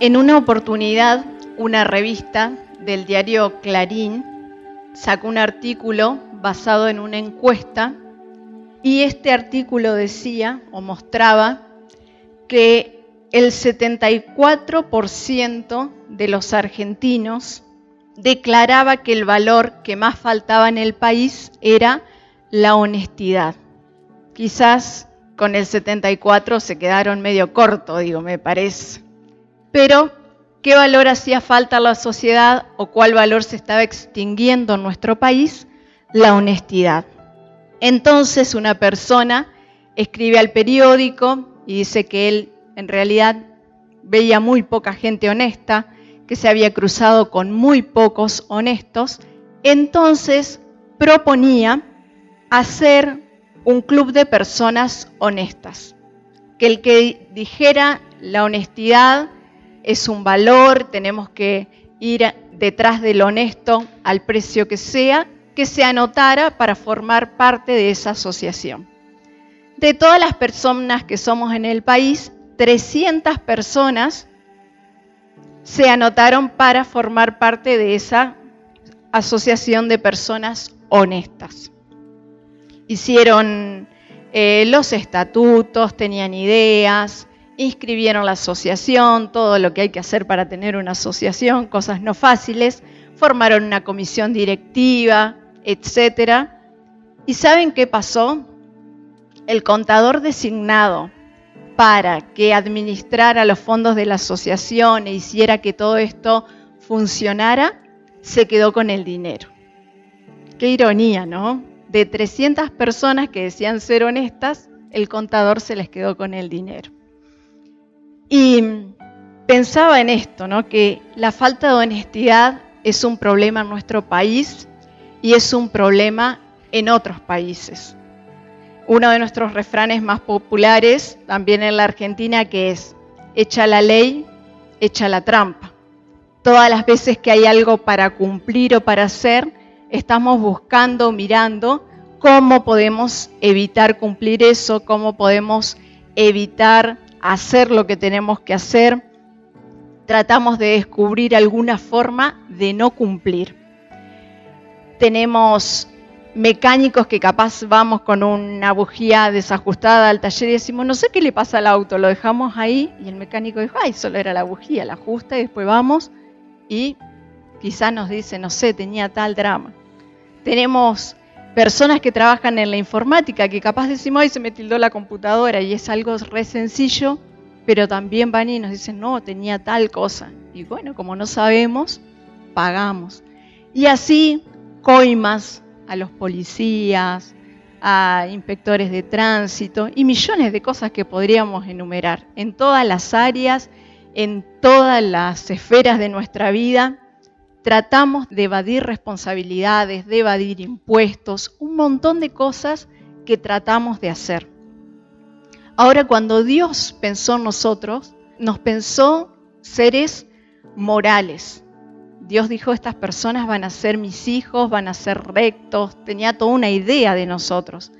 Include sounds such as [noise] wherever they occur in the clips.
En una oportunidad, una revista del diario Clarín sacó un artículo basado en una encuesta y este artículo decía o mostraba que el 74% de los argentinos declaraba que el valor que más faltaba en el país era la honestidad. Quizás con el 74 se quedaron medio corto, digo, me parece. Pero, ¿qué valor hacía falta a la sociedad o cuál valor se estaba extinguiendo en nuestro país? La honestidad. Entonces una persona escribe al periódico y dice que él en realidad veía muy poca gente honesta, que se había cruzado con muy pocos honestos, entonces proponía hacer un club de personas honestas, que el que dijera la honestidad es un valor, tenemos que ir detrás del honesto al precio que sea, que se anotara para formar parte de esa asociación. De todas las personas que somos en el país, 300 personas se anotaron para formar parte de esa asociación de personas honestas. Hicieron eh, los estatutos, tenían ideas, inscribieron la asociación, todo lo que hay que hacer para tener una asociación, cosas no fáciles, formaron una comisión directiva, etc. ¿Y saben qué pasó? El contador designado para que administrara los fondos de la asociación e hiciera que todo esto funcionara, se quedó con el dinero. Qué ironía, ¿no? De 300 personas que decían ser honestas, el contador se les quedó con el dinero. Y pensaba en esto, ¿no? Que la falta de honestidad es un problema en nuestro país y es un problema en otros países. Uno de nuestros refranes más populares, también en la Argentina, que es, echa la ley, echa la trampa. Todas las veces que hay algo para cumplir o para hacer, estamos buscando, mirando cómo podemos evitar cumplir eso, cómo podemos evitar hacer lo que tenemos que hacer. Tratamos de descubrir alguna forma de no cumplir tenemos mecánicos que capaz vamos con una bujía desajustada al taller y decimos, no sé qué le pasa al auto, lo dejamos ahí y el mecánico dijo, ay, solo era la bujía, la ajusta y después vamos y quizás nos dice, no sé, tenía tal drama. Tenemos personas que trabajan en la informática que capaz decimos, ay, se me tildó la computadora y es algo re sencillo, pero también van y nos dicen, no, tenía tal cosa. Y bueno, como no sabemos, pagamos. Y así coimas a los policías, a inspectores de tránsito y millones de cosas que podríamos enumerar en todas las áreas, en todas las esferas de nuestra vida. Tratamos de evadir responsabilidades, de evadir impuestos, un montón de cosas que tratamos de hacer. Ahora, cuando Dios pensó en nosotros, nos pensó seres morales, Dios dijo, estas personas van a ser mis hijos, van a ser rectos, tenía toda una idea de nosotros.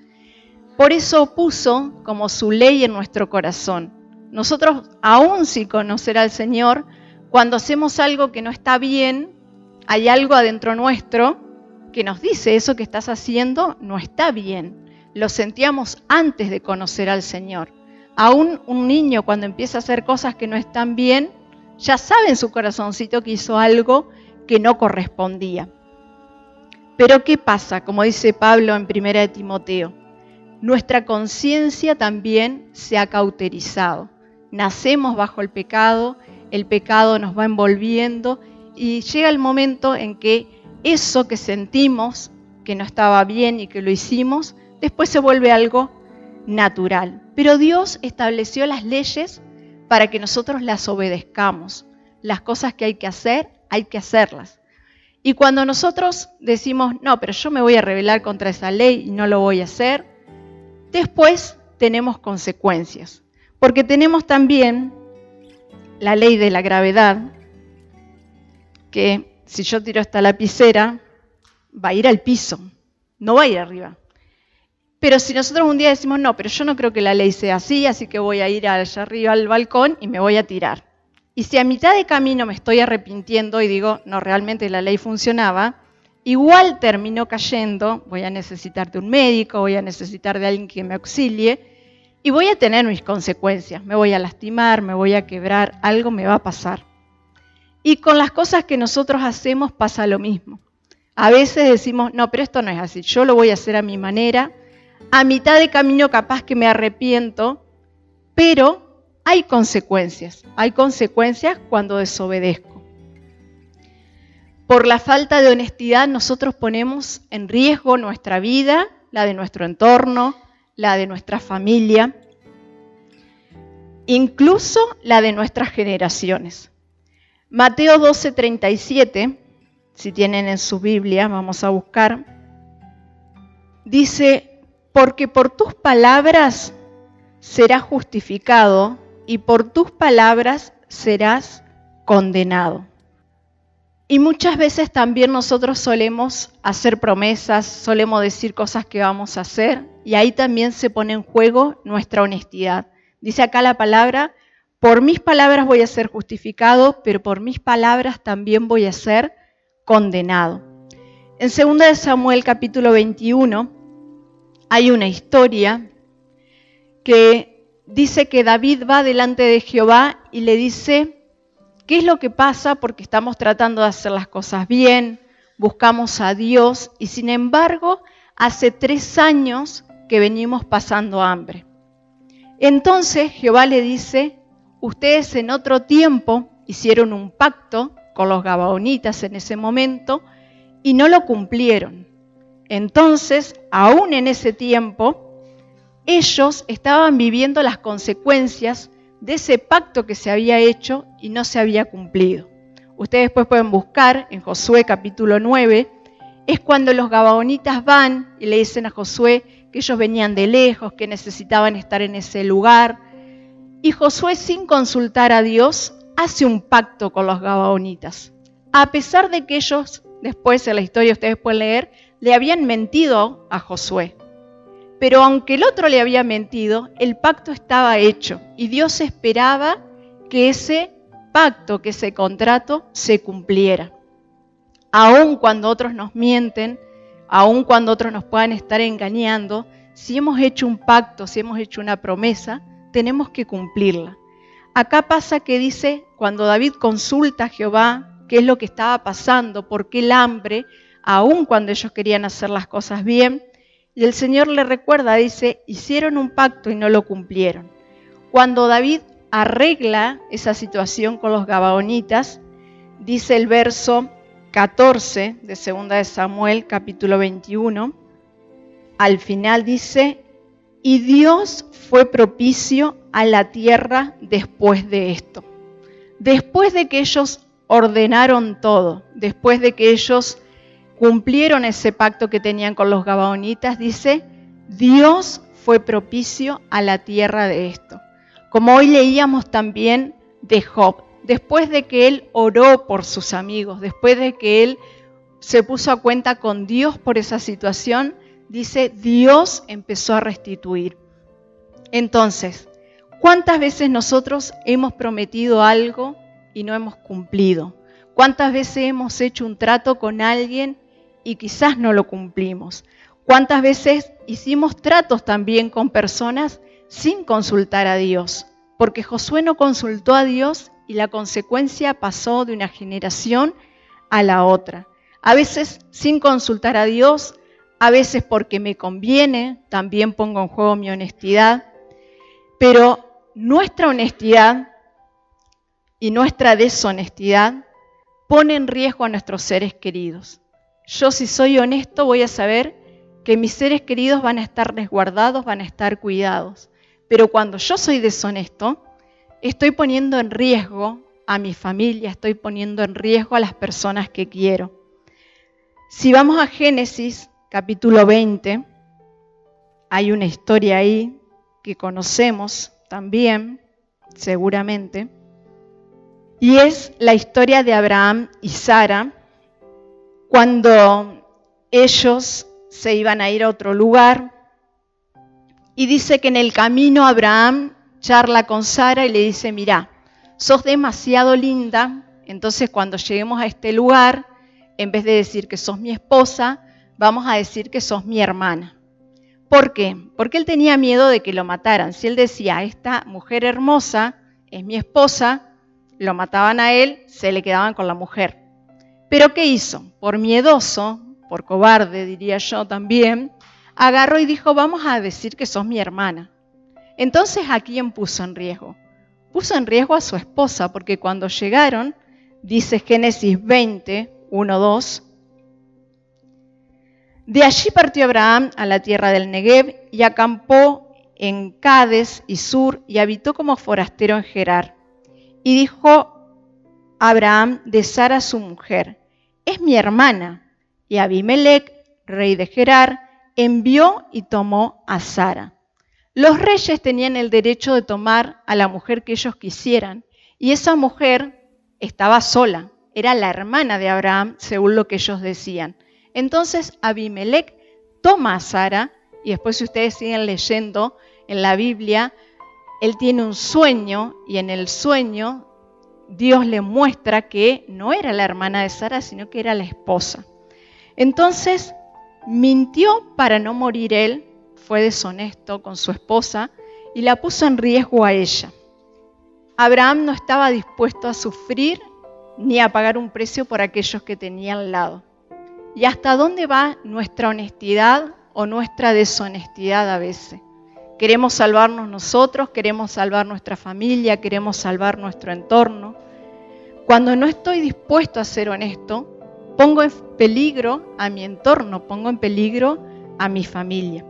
Por eso puso como su ley en nuestro corazón. Nosotros, aún sin conocer al Señor, cuando hacemos algo que no está bien, hay algo adentro nuestro que nos dice, eso que estás haciendo no está bien. Lo sentíamos antes de conocer al Señor. Aún un niño cuando empieza a hacer cosas que no están bien, ya sabe en su corazoncito que hizo algo que no correspondía. Pero ¿qué pasa? Como dice Pablo en 1 de Timoteo, nuestra conciencia también se ha cauterizado. Nacemos bajo el pecado, el pecado nos va envolviendo y llega el momento en que eso que sentimos que no estaba bien y que lo hicimos, después se vuelve algo natural. Pero Dios estableció las leyes para que nosotros las obedezcamos. Las cosas que hay que hacer, hay que hacerlas. Y cuando nosotros decimos, no, pero yo me voy a rebelar contra esa ley y no lo voy a hacer, después tenemos consecuencias. Porque tenemos también la ley de la gravedad, que si yo tiro esta lapicera, va a ir al piso, no va a ir arriba. Pero si nosotros un día decimos, no, pero yo no creo que la ley sea así, así que voy a ir allá arriba al balcón y me voy a tirar. Y si a mitad de camino me estoy arrepintiendo y digo, no, realmente la ley funcionaba, igual termino cayendo, voy a necesitar de un médico, voy a necesitar de alguien que me auxilie y voy a tener mis consecuencias. Me voy a lastimar, me voy a quebrar, algo me va a pasar. Y con las cosas que nosotros hacemos pasa lo mismo. A veces decimos, no, pero esto no es así, yo lo voy a hacer a mi manera. A mitad de camino capaz que me arrepiento, pero hay consecuencias. Hay consecuencias cuando desobedezco. Por la falta de honestidad nosotros ponemos en riesgo nuestra vida, la de nuestro entorno, la de nuestra familia, incluso la de nuestras generaciones. Mateo 12:37, si tienen en su Biblia, vamos a buscar, dice, porque por tus palabras serás justificado y por tus palabras serás condenado. Y muchas veces también nosotros solemos hacer promesas, solemos decir cosas que vamos a hacer y ahí también se pone en juego nuestra honestidad. Dice acá la palabra, por mis palabras voy a ser justificado, pero por mis palabras también voy a ser condenado. En 2 Samuel capítulo 21 hay una historia que dice que David va delante de Jehová y le dice, ¿Qué es lo que pasa? Porque estamos tratando de hacer las cosas bien, buscamos a Dios y sin embargo hace tres años que venimos pasando hambre. Entonces Jehová le dice, ustedes en otro tiempo hicieron un pacto con los gabaonitas en ese momento y no lo cumplieron. Entonces, aún en ese tiempo, ellos estaban viviendo las consecuencias de ese pacto que se había hecho y no se había cumplido. Ustedes después pueden buscar en Josué capítulo 9, es cuando los gabaonitas van y le dicen a Josué que ellos venían de lejos, que necesitaban estar en ese lugar. Y Josué, sin consultar a Dios, hace un pacto con los gabaonitas. A pesar de que ellos, después en la historia ustedes pueden leer, le habían mentido a Josué. Pero aunque el otro le había mentido, el pacto estaba hecho y Dios esperaba que ese pacto, que ese contrato se cumpliera. Aun cuando otros nos mienten, aun cuando otros nos puedan estar engañando, si hemos hecho un pacto, si hemos hecho una promesa, tenemos que cumplirla. Acá pasa que dice, cuando David consulta a Jehová qué es lo que estaba pasando, por qué el hambre, aun cuando ellos querían hacer las cosas bien, y el Señor le recuerda, dice, hicieron un pacto y no lo cumplieron. Cuando David arregla esa situación con los gabaonitas, dice el verso 14 de 2 de Samuel capítulo 21, al final dice, y Dios fue propicio a la tierra después de esto. Después de que ellos ordenaron todo, después de que ellos cumplieron ese pacto que tenían con los gabaonitas, dice, Dios fue propicio a la tierra de esto. Como hoy leíamos también de Job, después de que él oró por sus amigos, después de que él se puso a cuenta con Dios por esa situación, dice, Dios empezó a restituir. Entonces, ¿cuántas veces nosotros hemos prometido algo y no hemos cumplido? ¿Cuántas veces hemos hecho un trato con alguien y quizás no lo cumplimos. ¿Cuántas veces hicimos tratos también con personas sin consultar a Dios? Porque Josué no consultó a Dios y la consecuencia pasó de una generación a la otra. A veces sin consultar a Dios, a veces porque me conviene, también pongo en juego mi honestidad, pero nuestra honestidad y nuestra deshonestidad pone en riesgo a nuestros seres queridos. Yo si soy honesto voy a saber que mis seres queridos van a estar resguardados, van a estar cuidados. Pero cuando yo soy deshonesto, estoy poniendo en riesgo a mi familia, estoy poniendo en riesgo a las personas que quiero. Si vamos a Génesis capítulo 20, hay una historia ahí que conocemos también, seguramente, y es la historia de Abraham y Sara, cuando ellos se iban a ir a otro lugar. Y dice que en el camino Abraham charla con Sara y le dice, mira, sos demasiado linda, entonces cuando lleguemos a este lugar, en vez de decir que sos mi esposa, vamos a decir que sos mi hermana. ¿Por qué? Porque él tenía miedo de que lo mataran. Si él decía, esta mujer hermosa es mi esposa, lo mataban a él, se le quedaban con la mujer. Pero ¿qué hizo? Por miedoso, por cobarde diría yo también, agarró y dijo, vamos a decir que sos mi hermana. Entonces, ¿a quién puso en riesgo? Puso en riesgo a su esposa, porque cuando llegaron, dice Génesis 20, 1, 2, de allí partió Abraham a la tierra del Negev y acampó en Cades y Sur y habitó como forastero en Gerar. Y dijo Abraham de Sara su mujer, es mi hermana. Y Abimelech, rey de Gerar, envió y tomó a Sara. Los reyes tenían el derecho de tomar a la mujer que ellos quisieran y esa mujer estaba sola, era la hermana de Abraham, según lo que ellos decían. Entonces Abimelech toma a Sara, y después si ustedes siguen leyendo en la Biblia, él tiene un sueño y en el sueño Dios le muestra que no era la hermana de Sara, sino que era la esposa. Entonces mintió para no morir él, fue deshonesto con su esposa y la puso en riesgo a ella. Abraham no estaba dispuesto a sufrir ni a pagar un precio por aquellos que tenía al lado. ¿Y hasta dónde va nuestra honestidad o nuestra deshonestidad a veces? Queremos salvarnos nosotros, queremos salvar nuestra familia, queremos salvar nuestro entorno. Cuando no estoy dispuesto a ser honesto, pongo en peligro a mi entorno, pongo en peligro a mi familia.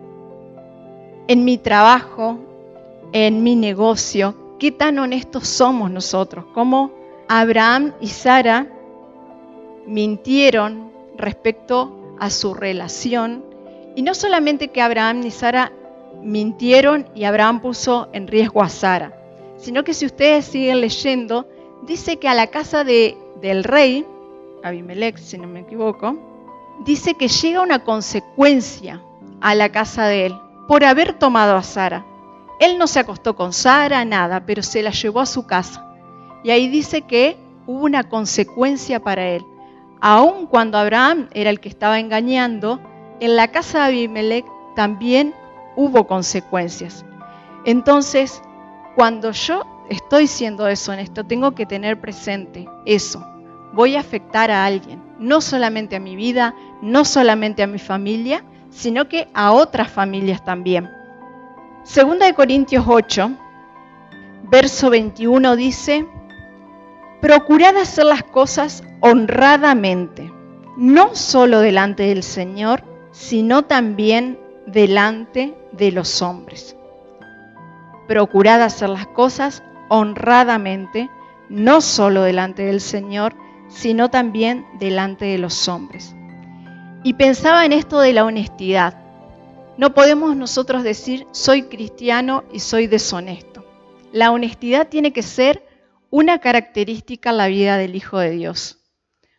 En mi trabajo, en mi negocio, ¿qué tan honestos somos nosotros? ¿Cómo Abraham y Sara mintieron respecto a su relación. Y no solamente que Abraham y Sara mintieron y Abraham puso en riesgo a Sara, sino que si ustedes siguen leyendo, dice que a la casa de, del rey, Abimelech, si no me equivoco, dice que llega una consecuencia a la casa de él por haber tomado a Sara. Él no se acostó con Sara, nada, pero se la llevó a su casa. Y ahí dice que hubo una consecuencia para él. Aun cuando Abraham era el que estaba engañando, en la casa de Abimelech también hubo consecuencias. Entonces, cuando yo estoy siendo deshonesto, tengo que tener presente eso. Voy a afectar a alguien, no solamente a mi vida, no solamente a mi familia, sino que a otras familias también. Segunda de Corintios 8, verso 21 dice, procurad hacer las cosas honradamente, no solo delante del Señor, sino también delante de los hombres. Procurad hacer las cosas honradamente, no solo delante del Señor, sino también delante de los hombres. Y pensaba en esto de la honestidad. No podemos nosotros decir soy cristiano y soy deshonesto. La honestidad tiene que ser una característica en la vida del Hijo de Dios.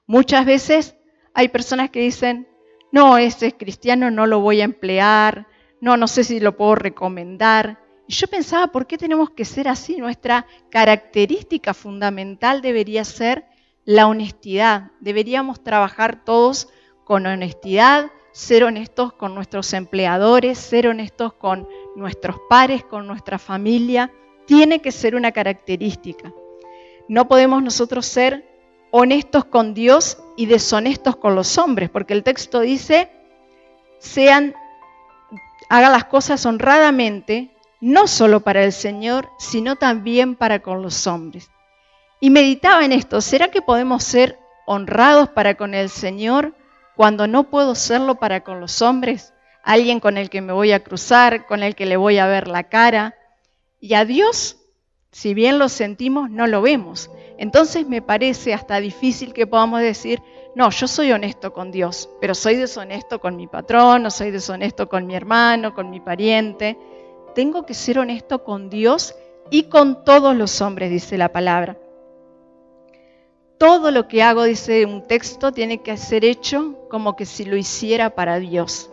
Muchas veces hay personas que dicen, no, ese cristiano no lo voy a emplear, no, no sé si lo puedo recomendar. Y yo pensaba, ¿por qué tenemos que ser así? Nuestra característica fundamental debería ser la honestidad. Deberíamos trabajar todos con honestidad, ser honestos con nuestros empleadores, ser honestos con nuestros pares, con nuestra familia. Tiene que ser una característica. No podemos nosotros ser honestos con Dios y deshonestos con los hombres, porque el texto dice, sean, las cosas honradamente, no solo para el Señor, sino también para con los hombres. Y meditaba en esto, ¿será que podemos ser honrados para con el Señor cuando no puedo serlo para con los hombres? Alguien con el que me voy a cruzar, con el que le voy a ver la cara. Y a Dios si bien lo sentimos, no lo vemos. Entonces me parece hasta difícil que podamos decir, no, yo soy honesto con Dios, pero soy deshonesto con mi patrón, no soy deshonesto con mi hermano, con mi pariente. Tengo que ser honesto con Dios y con todos los hombres, dice la palabra. Todo lo que hago, dice un texto, tiene que ser hecho como que si lo hiciera para Dios.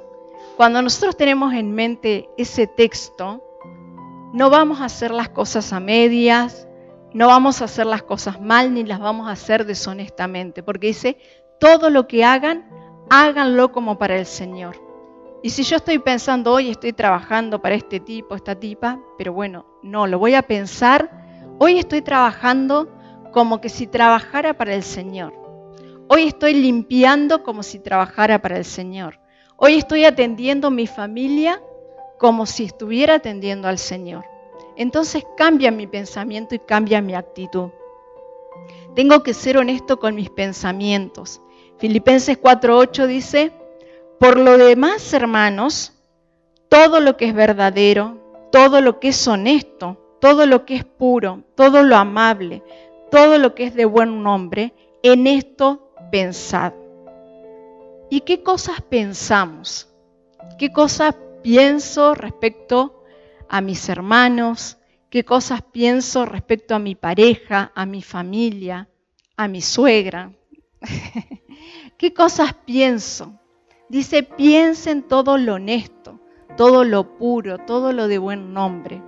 Cuando nosotros tenemos en mente ese texto, no vamos a hacer las cosas a medias, no vamos a hacer las cosas mal ni las vamos a hacer deshonestamente, porque dice, todo lo que hagan, háganlo como para el Señor. Y si yo estoy pensando, hoy estoy trabajando para este tipo, esta tipa, pero bueno, no, lo voy a pensar, hoy estoy trabajando como que si trabajara para el Señor. Hoy estoy limpiando como si trabajara para el Señor. Hoy estoy atendiendo mi familia como si estuviera atendiendo al Señor entonces cambia mi pensamiento y cambia mi actitud. Tengo que ser honesto con mis pensamientos. Filipenses 4:8 dice, por lo demás, hermanos, todo lo que es verdadero, todo lo que es honesto, todo lo que es puro, todo lo amable, todo lo que es de buen nombre, en esto pensad. ¿Y qué cosas pensamos? ¿Qué cosas pienso respecto a mis hermanos, qué cosas pienso respecto a mi pareja, a mi familia, a mi suegra. [laughs] ¿Qué cosas pienso? Dice, piensen todo lo honesto, todo lo puro, todo lo de buen nombre.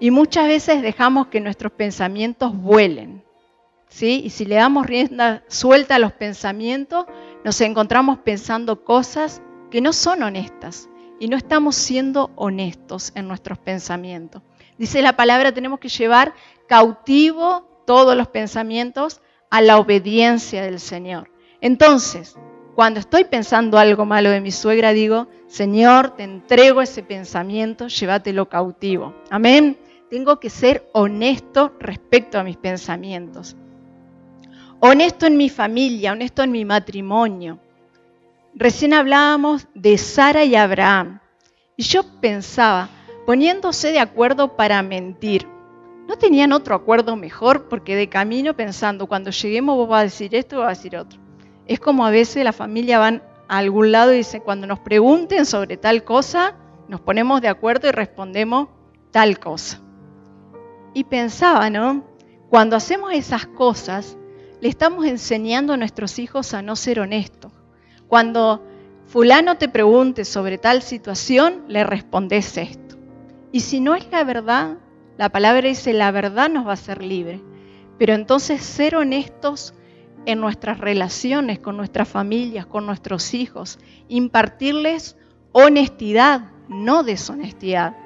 Y muchas veces dejamos que nuestros pensamientos vuelen. ¿sí? Y si le damos rienda suelta a los pensamientos, nos encontramos pensando cosas que no son honestas, y no estamos siendo honestos en nuestros pensamientos. Dice la palabra, tenemos que llevar cautivo todos los pensamientos a la obediencia del Señor. Entonces, cuando estoy pensando algo malo de mi suegra, digo, Señor, te entrego ese pensamiento, llévatelo cautivo. Amén. Tengo que ser honesto respecto a mis pensamientos. Honesto en mi familia, honesto en mi matrimonio, Recién hablábamos de Sara y Abraham. Y yo pensaba, poniéndose de acuerdo para mentir, ¿no tenían otro acuerdo mejor? Porque de camino pensando, cuando lleguemos vos vas a decir esto o vas a decir otro. Es como a veces la familia van a algún lado y dicen, cuando nos pregunten sobre tal cosa, nos ponemos de acuerdo y respondemos tal cosa. Y pensaba, ¿no? Cuando hacemos esas cosas, le estamos enseñando a nuestros hijos a no ser honestos cuando fulano te pregunte sobre tal situación, le respondes esto. Y si no es la verdad, la palabra dice, la verdad nos va a hacer libre. Pero entonces ser honestos en nuestras relaciones con nuestras familias, con nuestros hijos, impartirles honestidad, no deshonestidad.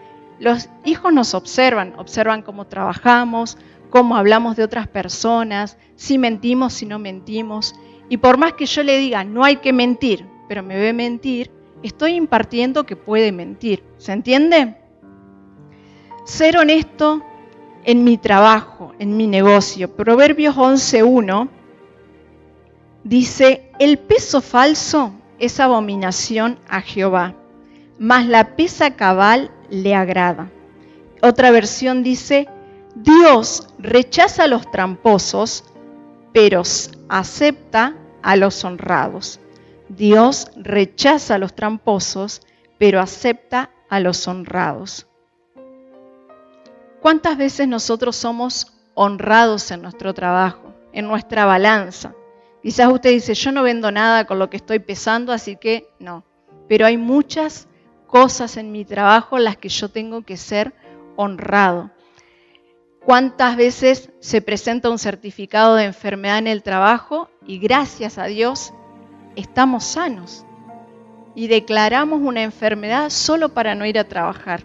Los hijos nos observan, observan cómo trabajamos, cómo hablamos de otras personas, si mentimos, si no mentimos. Y por más que yo le diga, no hay que mentir, pero me ve mentir, estoy impartiendo que puede mentir. ¿Se entiende? Ser honesto en mi trabajo, en mi negocio. Proverbios 11.1 dice, el peso falso es abominación a Jehová, mas la pesa cabal le agrada. Otra versión dice, Dios rechaza a los tramposos, pero acepta a los honrados. Dios rechaza a los tramposos, pero acepta a los honrados. ¿Cuántas veces nosotros somos honrados en nuestro trabajo, en nuestra balanza? Quizás usted dice, yo no vendo nada con lo que estoy pesando, así que no. Pero hay muchas cosas en mi trabajo en las que yo tengo que ser honrado. ¿Cuántas veces se presenta un certificado de enfermedad en el trabajo y gracias a Dios estamos sanos? Y declaramos una enfermedad solo para no ir a trabajar.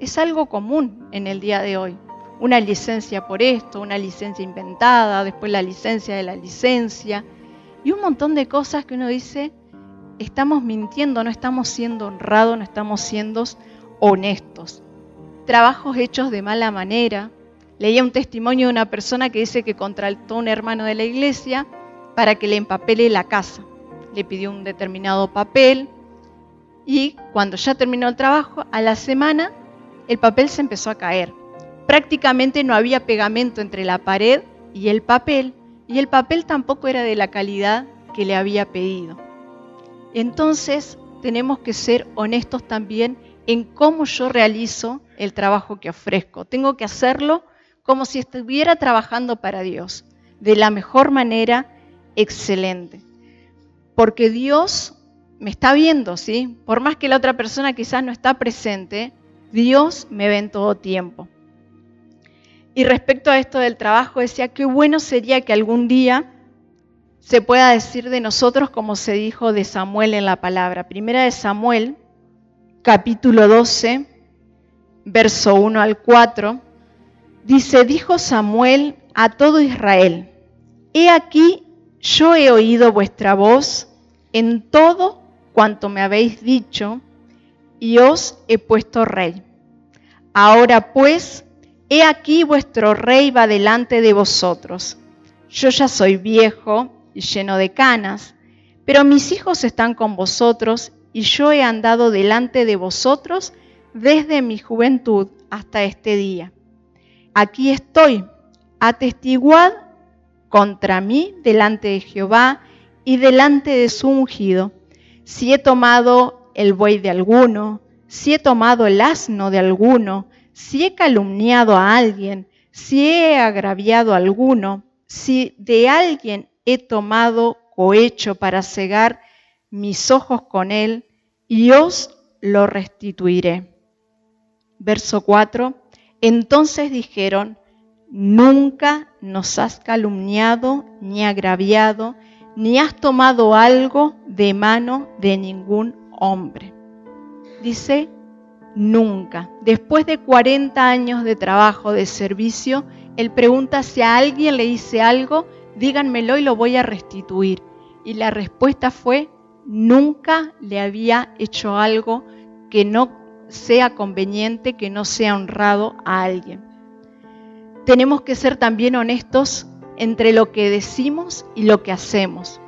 Es algo común en el día de hoy. Una licencia por esto, una licencia inventada, después la licencia de la licencia y un montón de cosas que uno dice, estamos mintiendo, no estamos siendo honrados, no estamos siendo honestos. Trabajos hechos de mala manera, Leía un testimonio de una persona que dice que contrató a un hermano de la iglesia para que le empapele la casa. Le pidió un determinado papel y cuando ya terminó el trabajo, a la semana el papel se empezó a caer. Prácticamente no había pegamento entre la pared y el papel y el papel tampoco era de la calidad que le había pedido. Entonces tenemos que ser honestos también en cómo yo realizo el trabajo que ofrezco. Tengo que hacerlo como si estuviera trabajando para Dios, de la mejor manera, excelente. Porque Dios me está viendo, ¿sí? Por más que la otra persona quizás no está presente, Dios me ve en todo tiempo. Y respecto a esto del trabajo, decía, qué bueno sería que algún día se pueda decir de nosotros como se dijo de Samuel en la palabra. Primera de Samuel, capítulo 12, verso 1 al 4, dice, dijo Samuel a todo Israel, he aquí, yo he oído vuestra voz en todo cuanto me habéis dicho, y os he puesto rey. Ahora pues, he aquí vuestro rey va delante de vosotros. Yo ya soy viejo y lleno de canas, pero mis hijos están con vosotros, y yo he andado delante de vosotros desde mi juventud hasta este día. Aquí estoy, atestiguad contra mí delante de Jehová y delante de su ungido, si he tomado el buey de alguno, si he tomado el asno de alguno, si he calumniado a alguien, si he agraviado a alguno, si de alguien he tomado cohecho para cegar mis ojos con él, y os lo restituiré. Verso 4. Entonces dijeron, nunca nos has calumniado ni agraviado, ni has tomado algo de mano de ningún hombre. Dice, nunca. Después de 40 años de trabajo, de servicio, él pregunta si a alguien le hice algo, díganmelo y lo voy a restituir. Y la respuesta fue, nunca le había hecho algo que no sea conveniente, que no sea honrado a alguien. Tenemos que ser también honestos entre lo que decimos y lo que hacemos.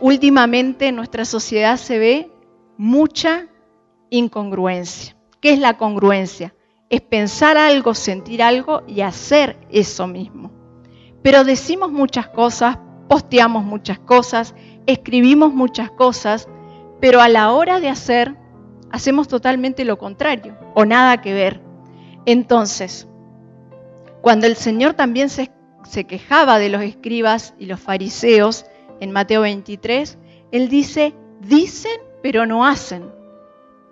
Últimamente en nuestra sociedad se ve mucha incongruencia. ¿Qué es la congruencia? Es pensar algo, sentir algo y hacer eso mismo. Pero decimos muchas cosas, posteamos muchas cosas, escribimos muchas cosas, pero a la hora de hacer hacemos totalmente lo contrario o nada que ver. Entonces, cuando el Señor también se, quejaba de los escribas y los fariseos en Mateo 23, Él dice, dicen pero no hacen.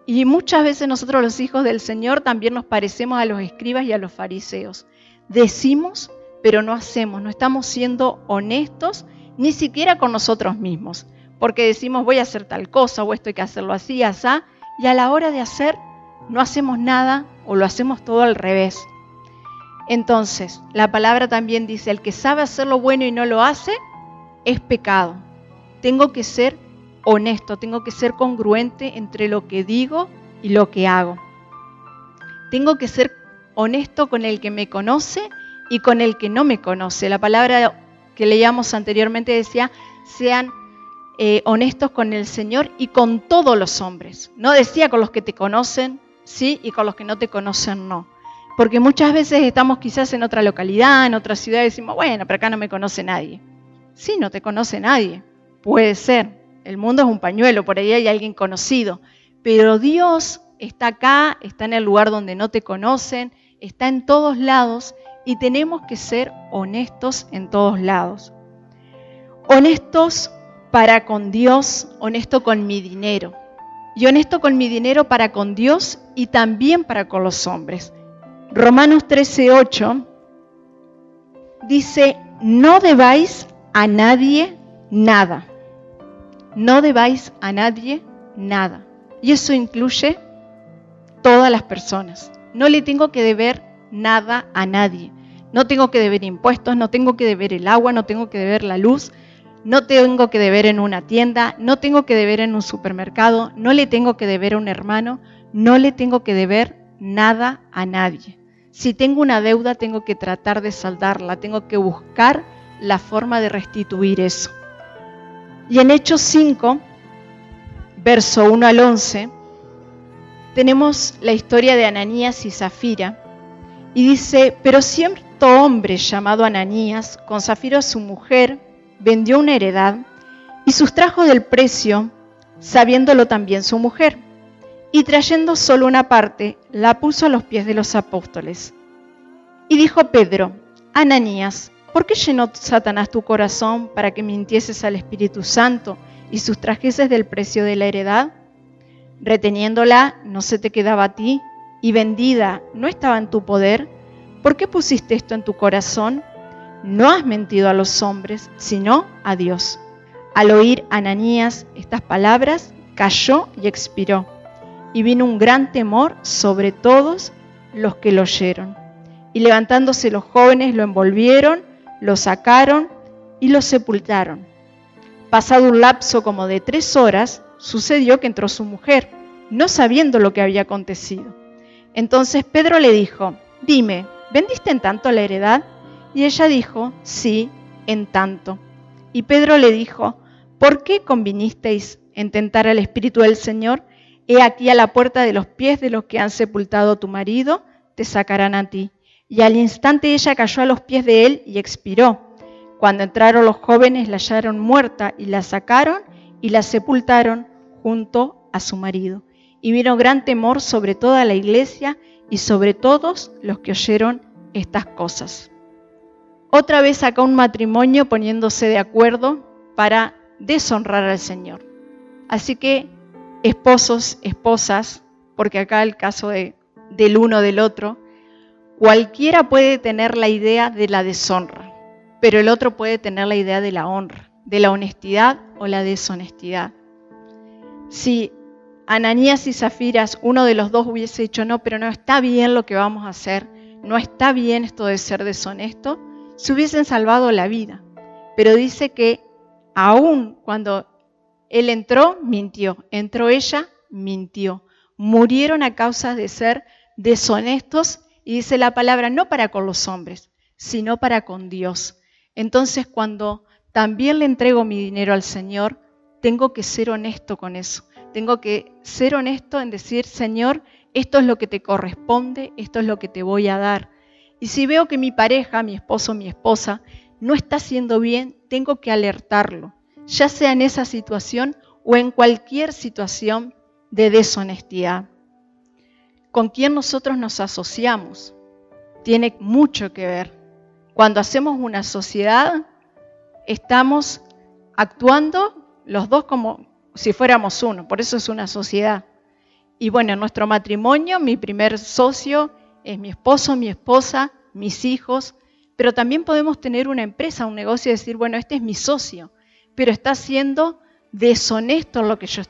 Y muchas veces nosotros los hijos del Señor también nos parecemos a los escribas y a los fariseos. Decimos pero no hacemos, no estamos siendo honestos ni siquiera con nosotros mismos, porque decimos voy a hacer tal cosa o esto hay que hacerlo así, así, y a la hora de hacer no hacemos nada o lo hacemos todo al revés. Entonces, la palabra también dice, el que sabe hacer lo bueno y no lo hace, es pecado. Tengo que ser honesto, tengo que ser congruente entre lo que digo y lo que hago. Tengo que ser honesto con el que me conoce y con el que no me conoce. La palabra que leíamos anteriormente decía, sean eh, honestos con el Señor y con todos los hombres. No decía con los que te conocen, sí, y con los que no te conocen, no. Porque muchas veces estamos quizás en otra localidad, en otra ciudad, y decimos, bueno, pero acá no me conoce nadie. Sí, no te conoce nadie. Puede ser. El mundo es un pañuelo, por ahí hay alguien conocido. Pero Dios está acá, está en el lugar donde no te conocen, está en todos lados y tenemos que ser honestos en todos lados. Honestos para con Dios, honesto con mi dinero. Y honesto con mi dinero para con Dios y también para con los hombres. Romanos 13:8 dice, no debáis a nadie nada. No debáis a nadie nada. Y eso incluye todas las personas. No le tengo que deber nada a nadie. No tengo que deber impuestos, no tengo que deber el agua, no tengo que deber la luz, no tengo que deber en una tienda, no tengo que deber en un supermercado, no le tengo que deber a un hermano, no le tengo que deber nada a nadie. Si tengo una deuda, tengo que tratar de saldarla, tengo que buscar la forma de restituir eso. Y en Hechos 5, verso 1 al 11, tenemos la historia de Ananías y Zafira. Y dice, pero siempre hombre llamado Ananías, con Zafiro a su mujer, vendió una heredad y sustrajo del precio, sabiéndolo también su mujer, y trayendo solo una parte, la puso a los pies de los apóstoles. Y dijo Pedro, Ananías, ¿por qué llenó Satanás tu corazón para que mintieses al Espíritu Santo y sustrajeses del precio de la heredad? Reteniéndola, no se te quedaba a ti, y vendida, no estaba en tu poder, ¿por qué pusiste esto en tu corazón? No has mentido a los hombres, sino a Dios. Al oír Ananías estas palabras, cayó y expiró, y vino un gran temor sobre todos los que lo oyeron. Y levantándose los jóvenes lo envolvieron, lo sacaron y lo sepultaron. Pasado un lapso como de tres horas, sucedió que entró su mujer, no sabiendo lo que había acontecido. Entonces Pedro le dijo, dime, ¿vendiste en tanto la heredad? Y ella dijo, sí, en tanto. Y Pedro le dijo, ¿por qué convinisteis en tentar al Espíritu del Señor? He aquí a la puerta de los pies de los que han sepultado a tu marido, te sacarán a ti. Y al instante ella cayó a los pies de él y expiró. Cuando entraron los jóvenes la hallaron muerta y la sacaron y la sepultaron junto a su marido. Y vino gran temor sobre toda la iglesia y sobre todos los que oyeron estas cosas. Otra vez acá un matrimonio poniéndose de acuerdo para deshonrar al Señor. Así que esposos, esposas, porque acá el caso de, del uno del otro, cualquiera puede tener la idea de la deshonra, pero el otro puede tener la idea de la honra, de la honestidad o la deshonestidad. Si Ananías y Zafiras, uno de los dos hubiese dicho, no, pero no está bien lo que vamos a hacer, no está bien esto de ser deshonesto, se hubiesen salvado la vida. Pero dice que aún cuando él entró, mintió. Entró ella, mintió. Murieron a causa de ser deshonestos y dice la palabra no para con los hombres, sino para con Dios. Entonces cuando también le entrego mi dinero al Señor, tengo que ser honesto con eso. Tengo que ser honesto en decir, Señor, esto es lo que te corresponde, esto es lo que te voy a dar. Y si veo que mi pareja, mi esposo, mi esposa, no está haciendo bien, tengo que alertarlo ya sea en esa situación o en cualquier situación de deshonestidad. Con quién nosotros nos asociamos tiene mucho que ver. Cuando hacemos una sociedad, estamos actuando los dos como si fuéramos uno, por eso es una sociedad. Y bueno, en nuestro matrimonio, mi primer socio es mi esposo, mi esposa, mis hijos, pero también podemos tener una empresa, un negocio y decir, bueno, este es mi socio pero está siendo deshonesto en lo que, yo,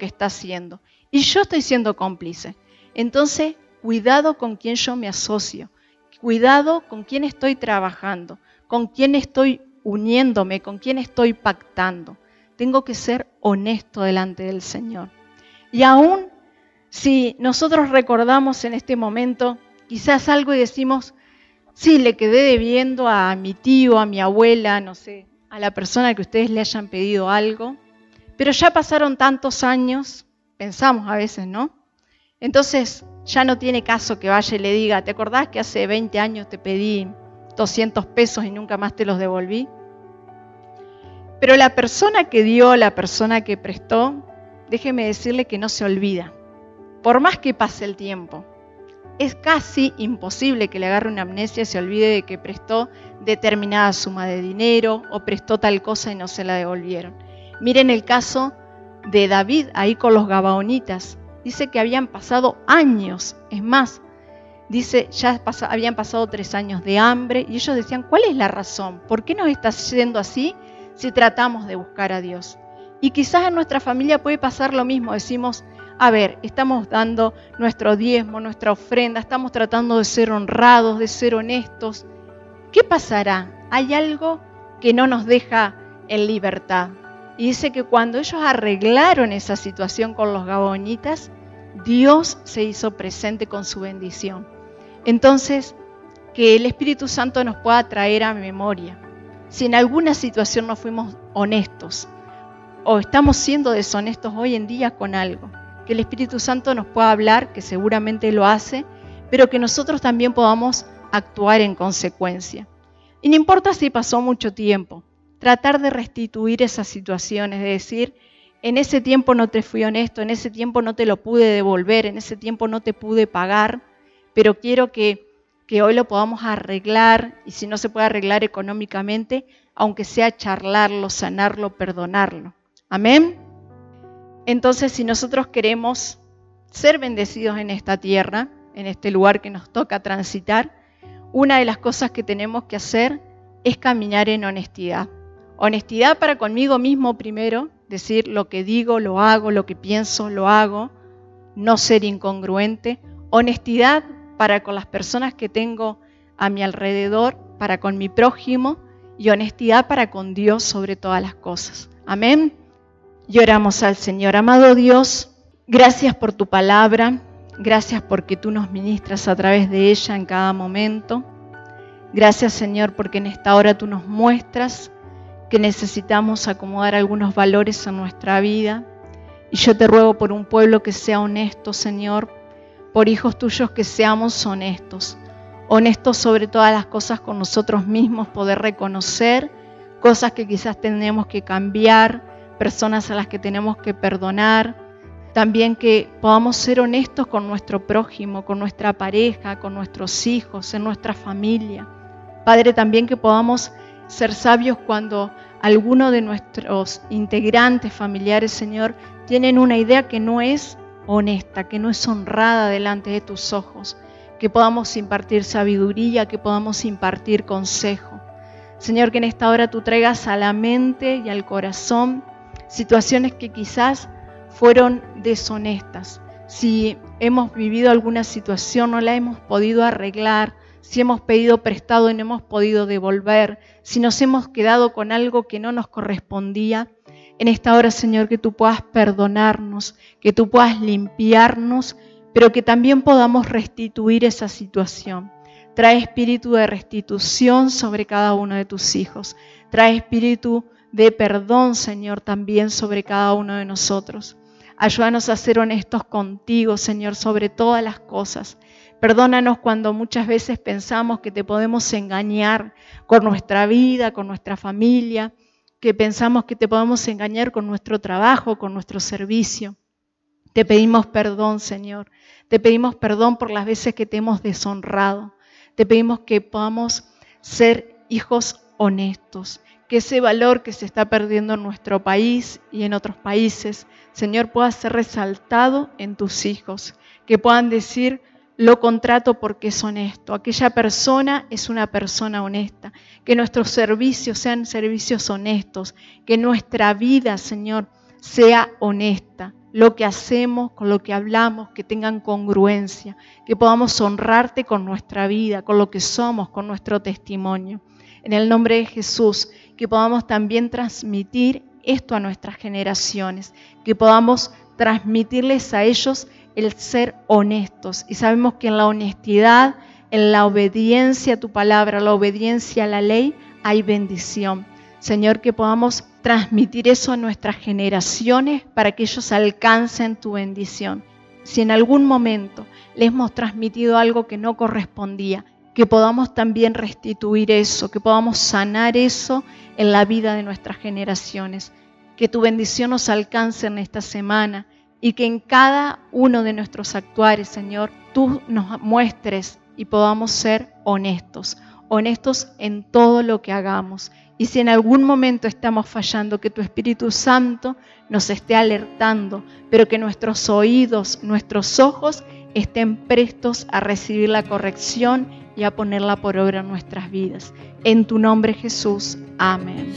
está haciendo. Y yo estoy siendo cómplice. Entonces, cuidado con quién yo me asocio, cuidado con quién estoy trabajando, con quién estoy uniéndome, con quién estoy pactando. Tengo que ser honesto delante del Señor. Y aún si nosotros recordamos en este momento quizás algo y decimos, sí, le quedé debiendo a mi tío, a mi abuela, no sé, a la persona que ustedes le hayan pedido algo, pero ya pasaron tantos años, pensamos a veces, ¿no? Entonces ya no tiene caso que vaya y le diga, ¿te acordás que hace 20 años te pedí 200 pesos y nunca más te los devolví? Pero la persona que dio, la persona que prestó, déjeme decirle que no se olvida, por más que pase el tiempo. Es casi imposible que le agarre una amnesia y se olvide de que prestó determinada suma de dinero o prestó tal cosa y no se la devolvieron. Miren el caso de David ahí con los gabaonitas. Dice que habían pasado años, es más, dice, ya habían pasado tres años de hambre y ellos decían, ¿cuál es la razón? ¿Por qué nos está yendo así si tratamos de buscar a Dios? Y quizás en nuestra familia puede pasar lo mismo, decimos, a ver, estamos dando nuestro diezmo, nuestra ofrenda, estamos tratando de ser honrados, de ser honestos, ¿qué pasará? Hay algo que no nos deja en libertad. Y dice que cuando ellos arreglaron esa situación con los gabonitas, Dios se hizo presente con su bendición. Entonces, que el Espíritu Santo nos pueda traer a memoria. Si en alguna situación no fuimos honestos o estamos siendo deshonestos hoy en día con algo, que el Espíritu Santo nos pueda hablar, que seguramente lo hace, pero que nosotros también podamos actuar en consecuencia. Y no importa si pasó mucho tiempo, tratar de restituir esas situaciones, de decir, en ese tiempo no te fui honesto, en ese tiempo no te lo pude devolver, en ese tiempo no te pude pagar, pero quiero que, que hoy lo podamos arreglar y si no se puede arreglar económicamente, aunque sea charlarlo, sanarlo, perdonarlo. Amén. Entonces, si nosotros queremos ser bendecidos en esta tierra, en este lugar que nos toca transitar, una de las cosas que tenemos que hacer es caminar en honestidad. Honestidad para conmigo mismo primero, decir lo que digo, lo hago, lo que pienso, lo hago, no ser incongruente. Honestidad para con las personas que tengo a mi alrededor, para con mi prójimo y honestidad para con Dios sobre todas las cosas. Amén. Y oramos al Señor. Amado Dios, gracias por tu palabra, gracias porque tú nos ministras a través de ella en cada momento. Gracias Señor porque en esta hora tú nos muestras que necesitamos acomodar algunos valores en nuestra vida. Y yo te ruego por un pueblo que sea honesto, Señor, por hijos tuyos que seamos honestos, honestos sobre todas las cosas con nosotros mismos, poder reconocer cosas que quizás tenemos que cambiar, personas a las que tenemos que perdonar, también que podamos ser honestos con nuestro prójimo, con nuestra pareja, con nuestros hijos, en nuestra familia. Padre, también que podamos ser sabios cuando alguno de nuestros integrantes familiares, Señor, tienen una idea que no es honesta, que no es honrada delante de tus ojos, que podamos impartir sabiduría, que podamos impartir consejo. Señor, que en esta hora tú traigas a la mente y al corazón situaciones que quizás fueron deshonestas. Si hemos vivido alguna situación, no la hemos podido arreglar, si hemos pedido prestado y no hemos podido devolver, si nos hemos quedado con algo que no nos correspondía, en esta hora, Señor, que tú puedas perdonarnos, que tú puedas limpiarnos, pero que también podamos restituir esa situación. Trae espíritu de restitución sobre cada uno de tus hijos. Trae espíritu de perdón, Señor, también sobre cada uno de nosotros. Ayúdanos a ser honestos contigo, Señor, sobre todas las cosas. Perdónanos cuando muchas veces pensamos que te podemos engañar con nuestra vida, con nuestra familia, que pensamos que te podemos engañar con nuestro trabajo, con nuestro servicio. Te pedimos perdón, Señor. Te pedimos perdón por las veces que te hemos deshonrado. Te pedimos que podamos ser hijos honestos, que ese valor que se está perdiendo en nuestro país y en otros países, Señor, pueda ser resaltado en tus hijos, que puedan decir, lo contrato porque es honesto. Aquella persona es una persona honesta. Que nuestros servicios sean servicios honestos. Que nuestra vida, Señor, sea honesta. Lo que hacemos, con lo que hablamos, que tengan congruencia. Que podamos honrarte con nuestra vida, con lo que somos, con nuestro testimonio. En el nombre de Jesús, que podamos también transmitir esto a nuestras generaciones. Que podamos transmitirles a ellos el ser honestos. Y sabemos que en la honestidad, en la obediencia a tu palabra, la obediencia a la ley, hay bendición. Señor, que podamos transmitir eso a nuestras generaciones para que ellos alcancen tu bendición. Si en algún momento les hemos transmitido algo que no correspondía, que podamos también restituir eso, que podamos sanar eso en la vida de nuestras generaciones. Que tu bendición nos alcance en esta semana y que en cada uno de nuestros actuares, Señor, tú nos muestres y podamos ser honestos, honestos en todo lo que hagamos. Y si en algún momento estamos fallando, que tu Espíritu Santo nos esté alertando, pero que nuestros oídos, nuestros ojos estén prestos a recibir la corrección y a ponerla por obra en nuestras vidas. En tu nombre Jesús. Amén.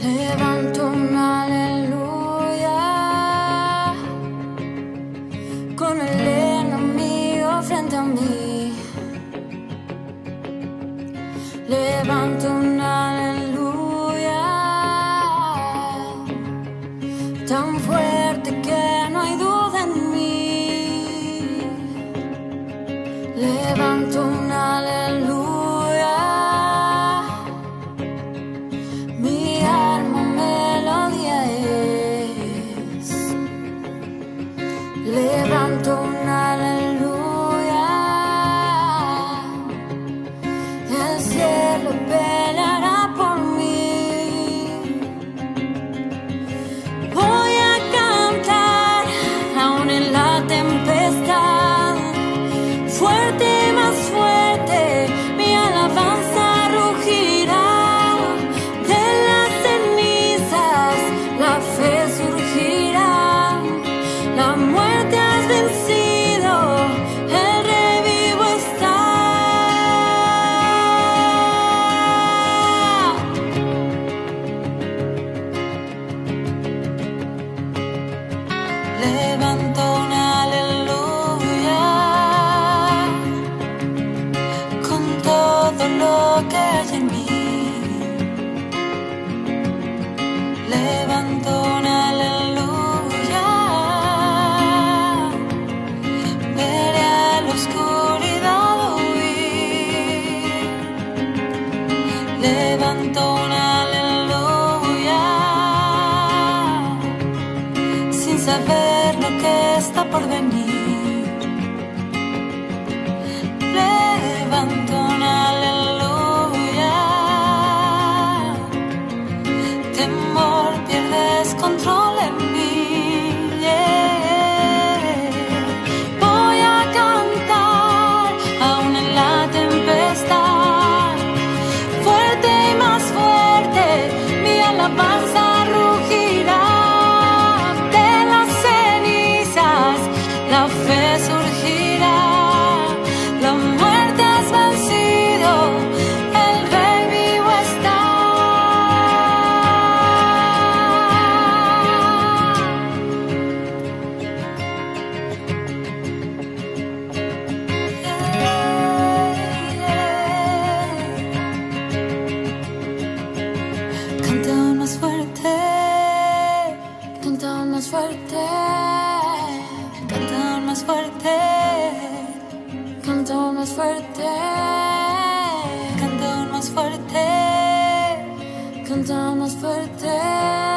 con el enemigo frente a mí. Levanto un aleluya tan fuerte que no hay duda en mí. Levanto un fuerte, canto más fuerte, canto más fuerte, canto más fuerte.